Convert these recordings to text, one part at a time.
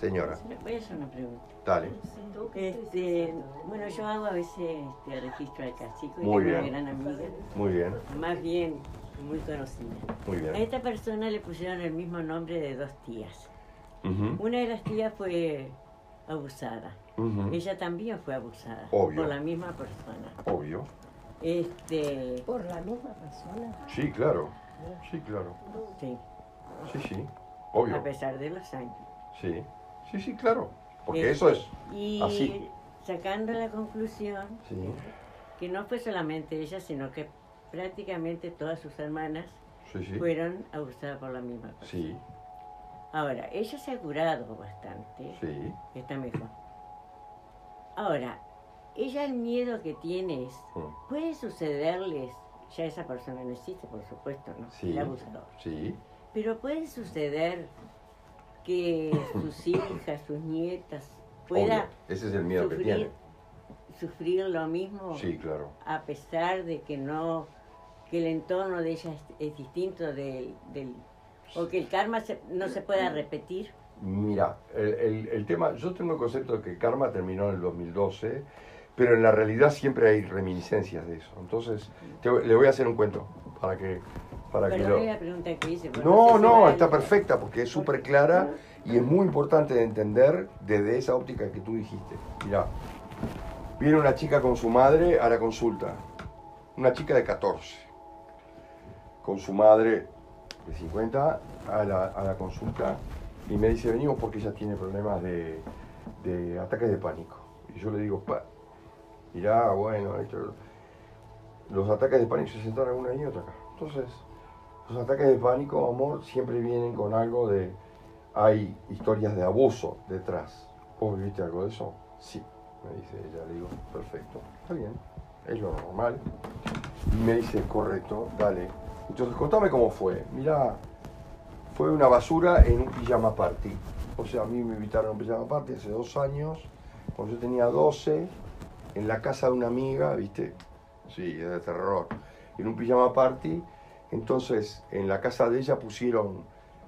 señora. Voy a hacer una pregunta. Dale. Este, bueno, yo hago a veces este, registro de cacique y Muy tengo bien. una gran amiga, Muy bien, más bien muy conocida. muy A bien. esta persona le pusieron el mismo nombre de dos tías. Ujú, Una de las tías fue abusada. ujú. Ella también fue abusada Obvio. por la misma persona. Obvio. Este, Por la misma persona. Sí, claro. Sí, claro. sí, Sí, sí. a Obvio. pesar de los años. Sí. Sí, sí, claro. Porque Este, eso es. Y así. sacando la conclusión Sí. que no fue solamente ella, sino que prácticamente todas sus hermanas Sí, sí. fueron abusadas por la misma persona. Sí, Ahora, ella se ha curado bastante, sí. está mejor. Ahora, ella el miedo que tiene es, puede sucederles, ya esa persona no existe, por supuesto, ¿no? Sí. El abusador. Sí. Pero puede suceder que sus hijas, sus nietas, Obvio. pueda Ese es el miedo que sufrir, tiene. sufrir lo mismo Sí, claro. a pesar de que no, que el entorno de ella es, distinto del, del, o que el karma se- no se pueda repetir. Mira, el, el- el tema, yo tengo el concepto de que Karma terminó en el 2012, pero en la realidad siempre hay reminiscencias de eso. Entonces, te le voy a hacer un cuento para que, para que lo... Perdón la pregunta que hice. pero No, no, está perfecta porque es súper clara y es muy importante de entender desde esa óptica que tú dijiste. Mira, viene una chica con su madre a la consulta, una chica de 14, con su madre de 50 a la, a la consulta y me dice, venimos porque ella tiene problemas de, de ataques de pánico. Y yo le digo, pa, mirá, bueno, esto- los ataques de pánico se sentaron una y otra acá. Entonces, los ataques de pánico, amor, siempre vienen con algo de... Hay historias de abuso detrás. ¿Vos viviste algo de eso? Sí, me dice ella. Le digo, perfecto, está bien, es lo normal. Y me dice, correcto, dale. Entonces, contame cómo fue. Mirá, fue una basura en un pijama party. O sea, a mí me invitaron a un pijama party hace dos años, cuando yo tenía 12, en la casa de una amiga, ¿viste? Sí, es de terror. En un pijama party. Entonces, en la casa de ella pusieron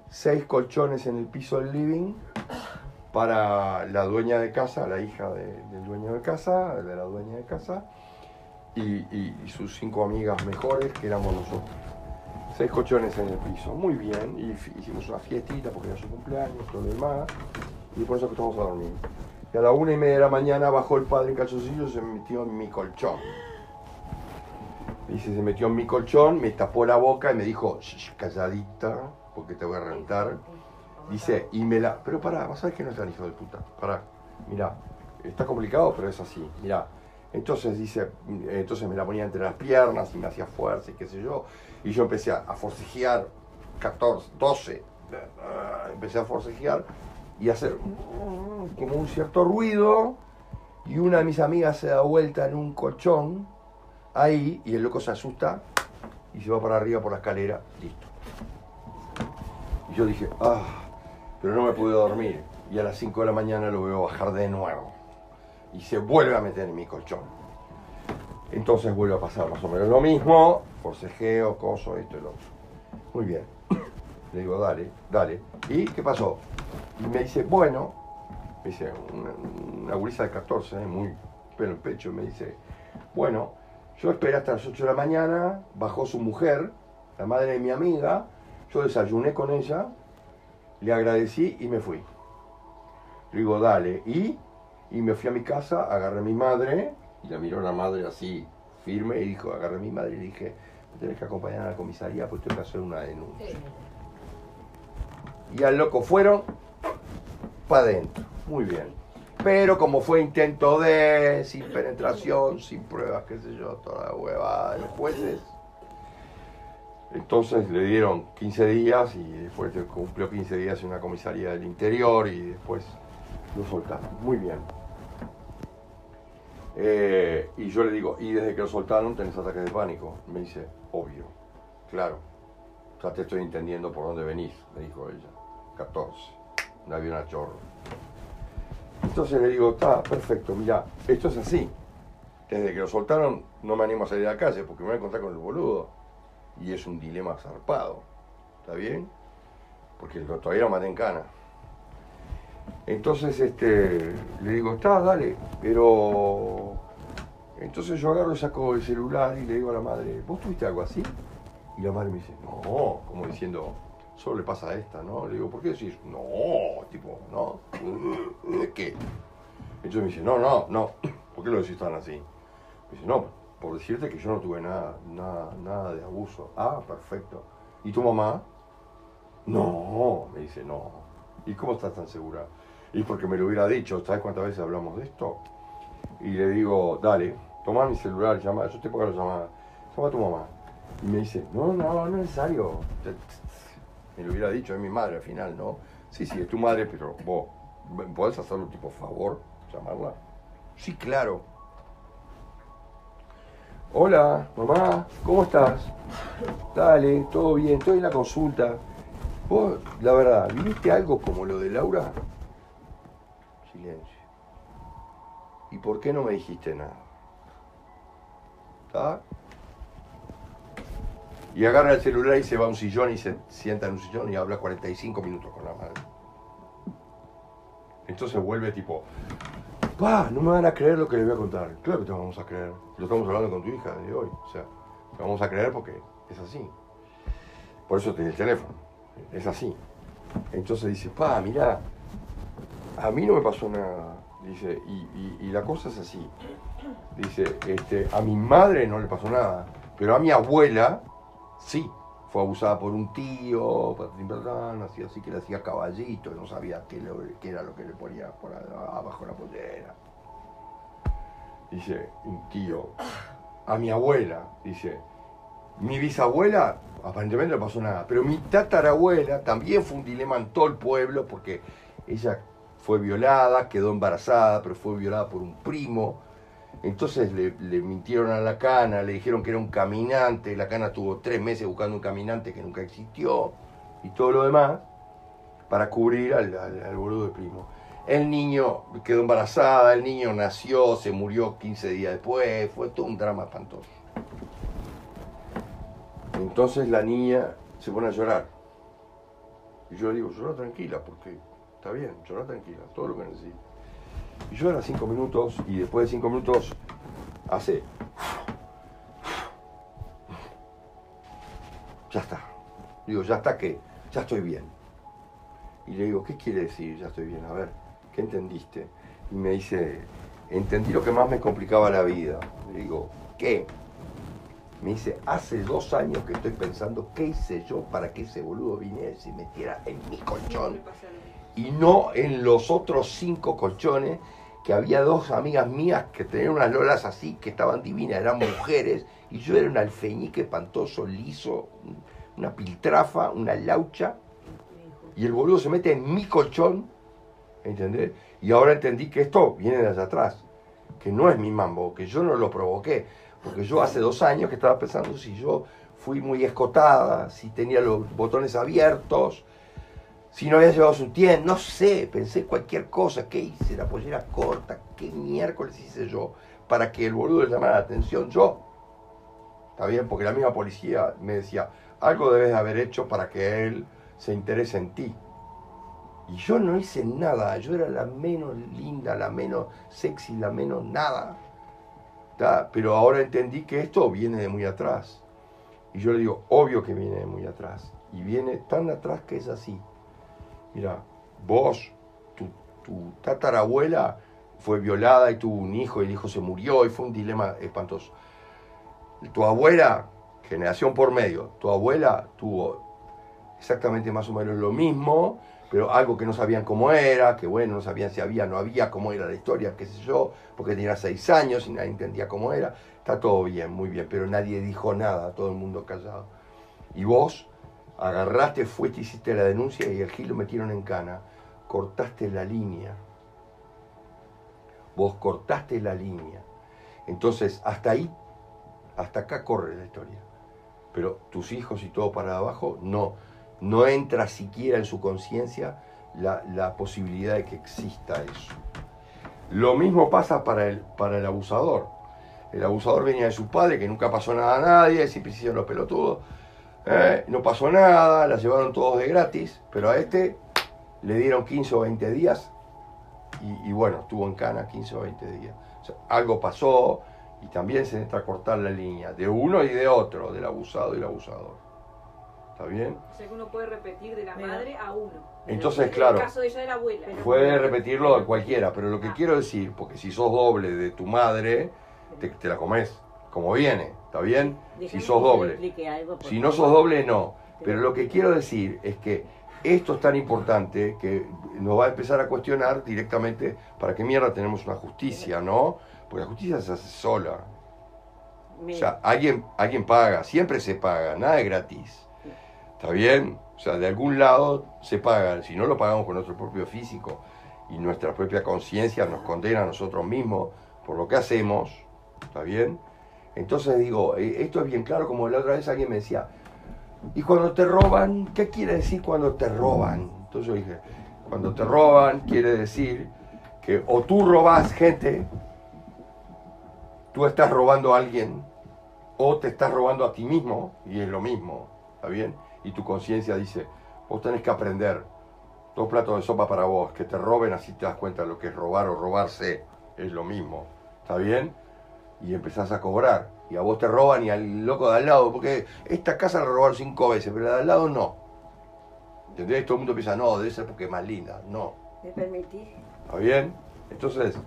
seis colchones en el piso del living para la dueña de casa, la hija de- del dueño de casa, de la dueña de casa, y, sus cinco amigas mejores, que éramos nosotros. Seis colchones en el piso, muy bien, y hicimos una fiestita porque era su cumpleaños, todo lo demás, y por eso que estamos a dormir. Y a la una y media de la mañana bajó el padre en calzoncillos y se metió en mi colchón. Dice, se metió en mi colchón, me tapó la boca y me dijo, "Shh, calladita, porque te voy a reventar. Dice, y me la... Pero pará, vas a ver que no es tan hijo de puta. Pará, mirá, está complicado, pero es así, mirá. Entonces dice, entonces me la ponía entre las piernas y me hacía fuerza y qué sé yo. Y yo empecé a forcejear, 14, 12, empecé a forcejear y a hacer como un cierto ruido. Y una de mis amigas se da vuelta en un colchón ahí y el loco se asusta y se va para arriba por la escalera, listo. Y yo dije, ah, pero no me pude dormir. Y a las 5 de la mañana lo veo bajar de nuevo. Y se vuelve a meter en mi colchón. Entonces vuelve a pasar más o menos lo mismo, forcejeo, coso, esto y lo otro. Muy bien. Le digo, dale, dale. ¿Y qué pasó? Y me dice, bueno, me dice, una, una de 14, eh, muy pelo en pecho, me dice, bueno, yo esperé hasta las 8 de la mañana, bajó su mujer, la madre de mi amiga, yo desayuné con ella, le agradecí y me fui. Le digo, dale, y, y me fui a mi casa, agarré a mi madre, y la miró la madre así, firme, y dijo, agarré a mi madre y le dije, me tenés que acompañar a la comisaría porque tengo que hacer una denuncia. Y al loco fueron para adentro. Muy bien. Pero como fue intento de, sin penetración, sin pruebas, qué sé yo, toda la huevada de los jueces, entonces le dieron 15 días y después cumplió 15 días en una comisaría del interior y después lo soltaron. Muy bien. Eh, y yo le digo, ¿y desde que lo soltaron tenés ataques de pánico? Me dice, obvio, claro. Ya te estoy entendiendo por dónde venís, me dijo ella. 14, un avión a chorro. Entonces le digo, está perfecto, mira, esto es así. Desde que lo soltaron no me animo a salir a la calle porque me voy a encontrar con el boludo. Y es un dilema zarpado. ¿Está bien? Porque todavía lo maté en cana. Entonces este, le digo, está, dale, pero... Entonces yo agarro y saco el celular y le digo a la madre, ¿vos tuviste algo así? Y la madre me dice, no, como diciendo, solo le pasa a esta, ¿no? Le digo, ¿por qué decís? No, tipo, no, ¿qué? Entonces me dice, no, no, no, ¿por qué lo decís tan así? Me dice, no, por decirte que yo no tuve nada, nada, nada de abuso. Ah, perfecto. ¿Y tu mamá? No, me dice, no. ¿Y cómo estás tan segura? Y porque me lo hubiera dicho, ¿sabes cuántas veces hablamos de esto? Y le digo, dale, toma mi celular, llama, yo te pongo la llamada, llama a tu mamá. Y me dice, no, no, no es necesario. Me lo hubiera dicho, es mi madre al final, ¿no? Sí, sí, es tu madre, pero vos, ¿podés hacerlo tipo favor, llamarla? Sí, claro. Hola, mamá, ¿cómo estás? Dale, todo bien, estoy en la consulta. ¿Vos, la verdad, viste algo como lo de Laura? Silencio. ¿Y por qué no me dijiste nada? ¿Está? Y agarra el celular y se va a un sillón y se sienta en un sillón y habla 45 minutos con la madre. Entonces vuelve tipo, pa, no me van a creer lo que le voy a contar. Claro que te vamos a creer. Lo estamos hablando con tu hija de hoy. O sea, te vamos a creer porque es así. Por eso tiene el teléfono. Es así. Entonces dice, pa, mira, a mí no me pasó nada. Dice, y, y, la cosa es así. Dice, este, a mi madre no le pasó nada, pero a mi abuela sí. Fue abusada por un tío, así, así que le hacía caballito, no sabía qué, qué, era lo que le ponía por abajo la pollera. Dice, un tío. A mi abuela, dice, mi bisabuela aparentemente no pasó nada, pero mi tatarabuela también fue un dilema en todo el pueblo porque ella fue violada, quedó embarazada, pero fue violada por un primo. Entonces le, mintieron a la cana, le dijeron que era un caminante, la cana tuvo tres meses buscando un caminante que nunca existió y todo lo demás para cubrir al, al, boludo del primo. El niño quedó embarazada, el niño nació, se murió 15 días después, fue todo un drama espantoso. Entonces la niña se pone a llorar. Y yo le digo, llora tranquila, porque está bien, llora tranquila, todo lo que necesita. Y llora cinco minutos y después de cinco minutos hace... Ya está. Digo, ya está que, ya estoy bien. Y le digo, ¿qué quiere decir ya estoy bien? A ver, ¿qué entendiste? Y me dice, entendí lo que más me complicaba la vida. Le digo, ¿qué? Me dice, hace dos años que estoy pensando qué hice yo para que ese boludo viniera y se metiera en mi colchón y no en los otros cinco colchones que había dos amigas mías que tenían unas lolas así, que estaban divinas, eran mujeres, y yo era un alfeñique espantoso, liso, una piltrafa, una laucha, y el boludo se mete en mi colchón, ¿entendés? Y ahora entendí que esto viene de allá atrás, que no es mi mambo, que yo no lo provoqué, porque yo hace dos años que estaba pensando si yo fui muy escotada, si tenía los botones abiertos, si no había llevado su tienda, no sé, pensé cualquier cosa, ¿qué hice? La pollera corta, ¿qué miércoles hice yo para que el boludo le llamara la atención? Yo. Está bien, porque la misma policía me decía, algo debes haber hecho para que él se interese en ti. Y yo no hice nada, yo era la menos linda, la menos sexy, la menos nada. Pero ahora entendí que esto viene de muy atrás. Y yo le digo, obvio que viene de muy atrás. Y viene tan atrás que es así. Mira, vos, tu, tatarabuela fue violada y tuvo un hijo y el hijo se murió y fue un dilema espantoso. Tu abuela, generación por medio, tu abuela tuvo exactamente más o menos lo mismo, pero algo que no sabían cómo era, que bueno, no sabían si había, no había, cómo era la historia, qué sé yo, porque tenía seis años y nadie entendía cómo era. Está todo bien, muy bien, pero nadie dijo nada, todo el mundo callado. Y vos agarraste, fuiste, hiciste la denuncia y el Gil lo metieron en cana. Cortaste la línea. Vos cortaste la línea. Entonces, hasta ahí, hasta acá corre la historia. Pero tus hijos y todo para abajo, no no entra siquiera en su conciencia la, posibilidad de que exista eso. Lo mismo pasa para el, para el abusador. El abusador venía de su padre, que nunca pasó nada a nadie, siempre hicieron los pelotudos. ¿Eh? No pasó nada, la llevaron todos de gratis, pero a este le dieron 15 o 20 días y, y bueno, estuvo en cana 15 o 20 días. O sea, algo pasó y también se necesita cortar la línea de uno y de otro, del abusado y el abusador. ¿Está bien? O sea que uno puede repetir de la madre a uno. Entonces, En claro, el caso de ella de la abuela. puede repetirlo a cualquiera, pero lo que Ah. quiero decir, porque si sos doble de tu madre, te, te la comes como viene, ¿está bien? Si sos doble. algo, Si no sos doble, no. Pero lo que quiero decir es que esto es tan importante que nos va a empezar a cuestionar directamente para qué mierda tenemos una justicia, ¿no? Porque la justicia se hace sola. O sea, alguien, alguien paga, siempre se paga, nada es gratis. ¿Está bien? O sea, de algún lado se paga. Si no lo pagamos con nuestro propio físico y nuestra propia conciencia nos condena a nosotros mismos por lo que hacemos, ¿está bien? Entonces digo, eh, esto es bien claro, como la otra vez alguien me decía, ¿y cuando te roban? ¿Qué quiere decir cuando te roban? Entonces yo dije, cuando te roban quiere decir que o tú robas gente, tú estás robando a alguien, o te estás robando a ti mismo, y es lo mismo, ¿está bien? Y tu conciencia dice, vos tenés que aprender, dos platos de sopa para vos, que te roben, así te das cuenta de lo que es robar o robarse, es lo mismo, ¿está bien? Y empezás a cobrar, y a vos te roban y al loco de al lado, porque esta casa la robaron cinco veces, pero la de al lado no. ¿Entendés? Todo el mundo piensa, no, debe ser porque es más linda, no. ¿Me permitís? ¿Está bien? Entonces,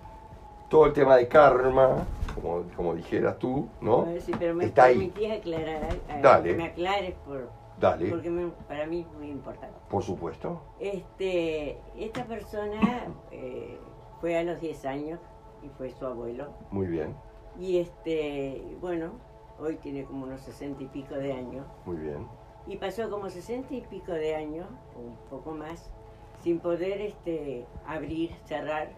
todo el tema de karma, como, como dijeras tú, ¿no? A ver si pero me Está ahí. permitís aclarar algo, Dale. que me aclares por, Dale, porque me- para mí es muy importante. por supuesto. Este, esta persona eh, fue a los 10 años y fue su abuelo. Muy bien, Y este, bueno, hoy tiene como unos 60 y pico de años. muy bien. Y pasó como 60 y pico de años, o un poco más, sin poder este, abrir, cerrar,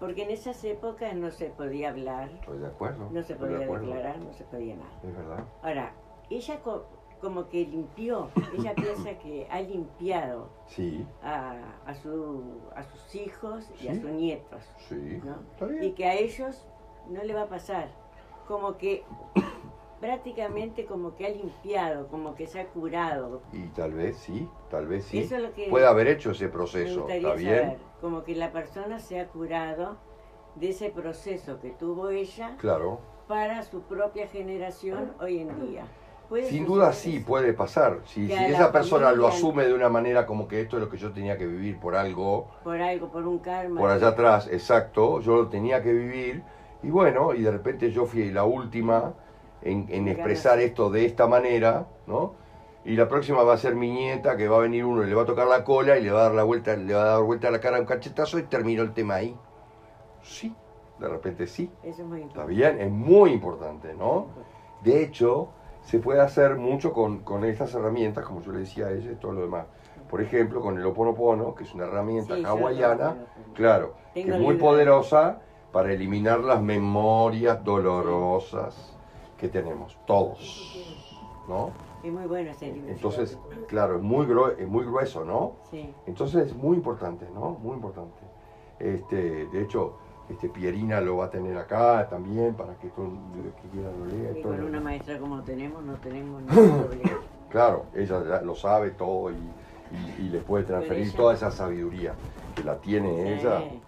porque en esas épocas no se podía hablar, Estoy de acuerdo. no se de podía declarar, no se podía nada. Es verdad. Ahora, ella co- como que limpió, ella piensa que ha limpiado Sí, a, a, su, a sus hijos y a sus nietos, sí. Y que a ellos no le va a pasar, como que prácticamente como que ha limpiado, como que se ha curado. Y tal vez sí, tal vez sí. Eso es lo que Puede haber hecho ese proceso, ¿está bien? saber, como que la persona se ha curado de ese proceso que tuvo ella Claro. para su propia generación hoy en día. ¿Puede Sin duda sí, puede pasar. Si, si esa persona lo asume de una manera como que esto es lo que yo tenía que vivir por algo, Por algo, por un karma. por allá atrás, exacto, yo lo tenía que vivir, y bueno, y de repente yo fui la última en, expresar esto de esta manera, ¿no? Y la próxima va a ser mi nieta, que va a venir uno y le va a tocar la cola y le va a dar la vuelta, le va a dar vuelta a la cara un cachetazo y terminó el tema ahí. Sí, de repente sí. Eso es muy Está importante. bien, es muy importante, ¿no? De hecho, se puede hacer mucho con, con estas herramientas, como yo le decía a ella y todo lo demás. Por ejemplo, con el Oponopono, que es una herramienta Sí, hawaiana, claro, que es muy poderosa para eliminar las memorias dolorosas que tenemos, todos, ¿no? Es muy bueno ese libro. Entonces, claro, es muy, grue- es muy grueso, ¿no? Sí. Entonces es muy importante, ¿no? Muy importante. Este, de hecho, este Pierina lo va a tener acá también para que todo el que quiera lo lea. y con una maestra como tenemos, no tenemos ningún problema. Claro, ella ya lo sabe todo y, y- y le puede transferir ella- toda esa sabiduría que la tiene ella. Sí.